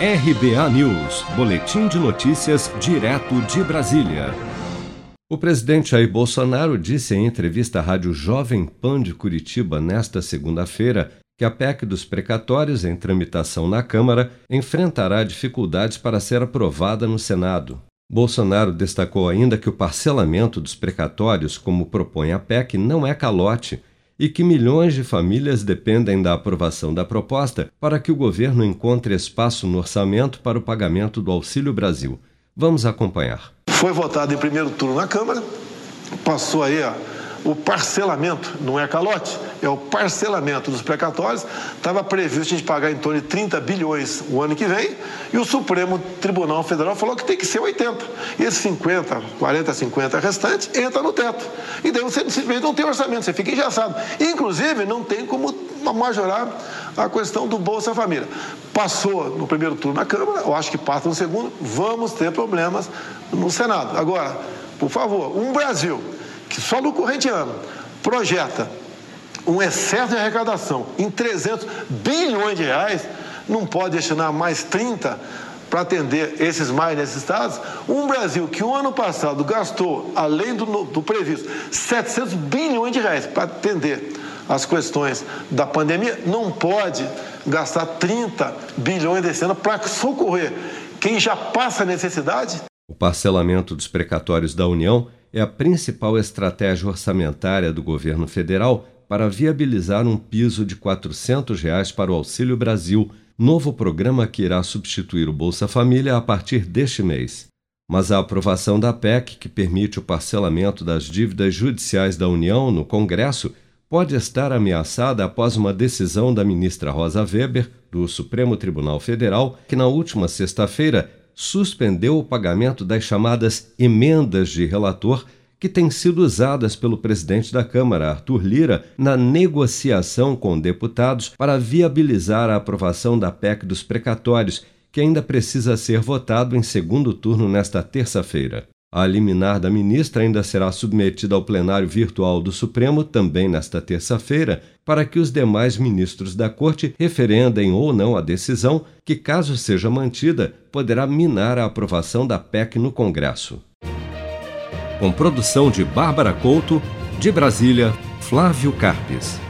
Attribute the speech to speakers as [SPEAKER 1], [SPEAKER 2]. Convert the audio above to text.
[SPEAKER 1] RBA News, Boletim de Notícias, direto de Brasília. O presidente Jair Bolsonaro disse em entrevista à Rádio Jovem Pan de Curitiba nesta segunda-feira que a PEC dos precatórios em tramitação na Câmara enfrentará dificuldades para ser aprovada no Senado. Bolsonaro destacou ainda que o parcelamento dos precatórios, como propõe a PEC, não é calote e que milhões de famílias dependem da aprovação da proposta para que o governo encontre espaço no orçamento para o pagamento do Auxílio Brasil. Vamos acompanhar.
[SPEAKER 2] Foi votado em primeiro turno na Câmara, passou aí ó, o parcelamento, não é calote, é o parcelamento dos precatórios. Estava previsto a gente pagar em torno de 30 bilhões o ano que vem, e o Supremo Tribunal Federal falou que tem que ser 80. E esses 50, 40, 50 restantes entra no teto. E daí você simplesmente não tem orçamento, você fica engessado. Inclusive, não tem como majorar a questão do Bolsa Família. Passou no primeiro turno na Câmara, eu acho que passa no segundo, vamos ter problemas no Senado. Agora, por favor, um Brasil só no corrente ano projeta um excesso de arrecadação em 300 bilhões de reais, não pode destinar mais 30 para atender esses mais necessitados. Um Brasil que o ano passado gastou, além do, do previsto, 700 bilhões de reais para atender as questões da pandemia, não pode gastar 30 bilhões desse ano para socorrer quem já passa necessidade.
[SPEAKER 1] O parcelamento dos precatórios da União é a principal estratégia orçamentária do governo federal para viabilizar um piso de 400 reais para o Auxílio Brasil, novo programa que irá substituir o Bolsa Família a partir deste mês. Mas a aprovação da PEC, que permite o parcelamento das dívidas judiciais da União no Congresso, pode estar ameaçada após uma decisão da ministra Rosa Weber, do Supremo Tribunal Federal, que na última sexta-feira suspendeu o pagamento das chamadas emendas de relator que têm sido usadas pelo presidente da Câmara, Arthur Lira, na negociação com deputados para viabilizar a aprovação da PEC dos precatórios, que ainda precisa ser votado em segundo turno nesta terça-feira. A liminar da ministra ainda será submetida ao plenário virtual do Supremo também nesta terça-feira, para que os demais ministros da Corte referendem ou não a decisão, que, caso seja mantida, poderá minar a aprovação da PEC no Congresso com produção de Bárbara Couto, de Brasília, Flávio Carpes.